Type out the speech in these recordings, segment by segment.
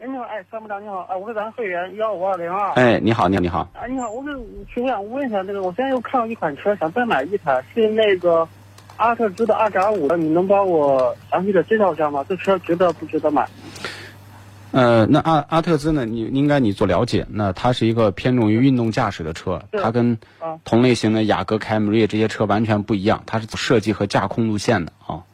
哎，你好，哎，参谋长你好，哎，我是咱会员幺五二零二，哎，你好，你好，你好，哎，你好，我是请我想问一下，那个我现在又看到一款车，想再买一台，是那个阿特兹的二点五的，你能帮我详细的介绍一下吗？这车值得不值得买？呃，那阿阿特兹呢？你应该你做了解，那它是一个偏重于运动驾驶的车，它跟同类型的雅阁、凯美瑞这些车完全不一样，它是设计和驾控路线的啊。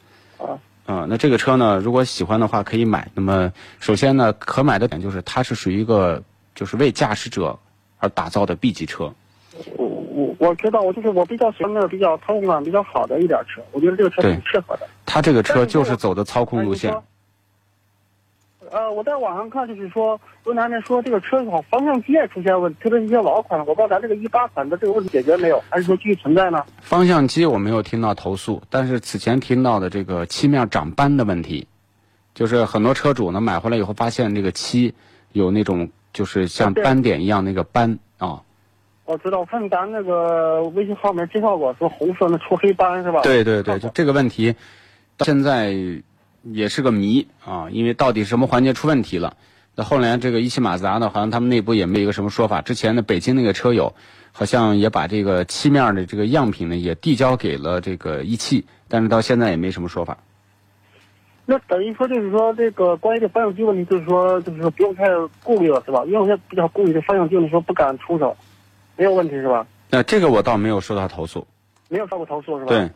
啊。嗯，那这个车呢，如果喜欢的话可以买。那么，首先呢，可买的点就是它是属于一个就是为驾驶者而打造的 B 级车。我我我知道，我就是我比较喜欢那种比较操控感比较好的一点车，我觉得这个车挺适合的。它这个车就是走的操控路线。呃，我在网上看，就是说，论坛上说这个车好方向机也出现问题，特别是一些老款的，我不知道咱这个一八款的这个问题解决没有，还是说继续存在呢？方向机我没有听到投诉，但是此前听到的这个漆面长斑的问题，就是很多车主呢买回来以后发现这个漆有那种就是像斑点一样那个斑啊。我知道，我看咱那个微信号里面介绍过，说红色那出黑斑是吧？对对对，就这个问题，到现在。也是个谜啊，因为到底什么环节出问题了？那后来这个一汽马自达呢，好像他们内部也没有一个什么说法。之前的北京那个车友，好像也把这个漆面的这个样品呢，也递交给了这个一汽，但是到现在也没什么说法。那等于说就是说，这个关于这方向机问题，就是说，就是说不用太顾虑了，是吧？因为我现在比较顾虑这方向机，你说不敢出手，没有问题是吧？那这个我倒没有收到投诉，没有收过投诉是吧？对。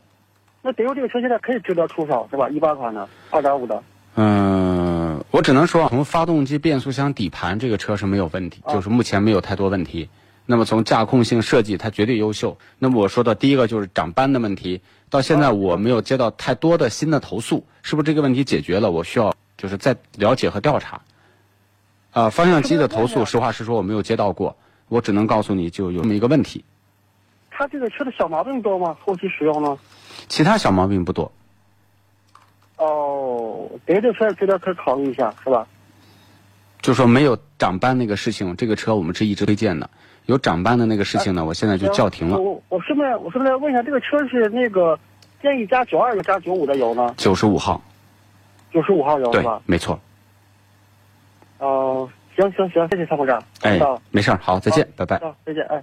那德州这个车现在可以值得出手是吧？一八款的，二点五的。嗯，我只能说从发动机、变速箱、底盘这个车是没有问题，就是目前没有太多问题。那么从驾控性设计，它绝对优秀。那么我说的第一个就是长斑的问题，到现在我没有接到太多的新的投诉，是不是这个问题解决了？我需要就是再了解和调查。啊，方向机的投诉，实话实说我没有接到过，我只能告诉你就有这么一个问题。它这个车的小毛病多吗？后期使用呢？其他小毛病不多。哦，别的车值得可考虑一下，是吧？就说没有长斑那个事情，这个车我们是一直推荐的。有长斑的那个事情呢，我现在就叫停了。我我顺便我顺便问一下，这个车是那个建议加九二加九五的油呢？九十五号。九十五号油对吧？没错。哦，行行行，谢谢参谋长。哎，没事儿，好，再见，拜拜。再见，哎。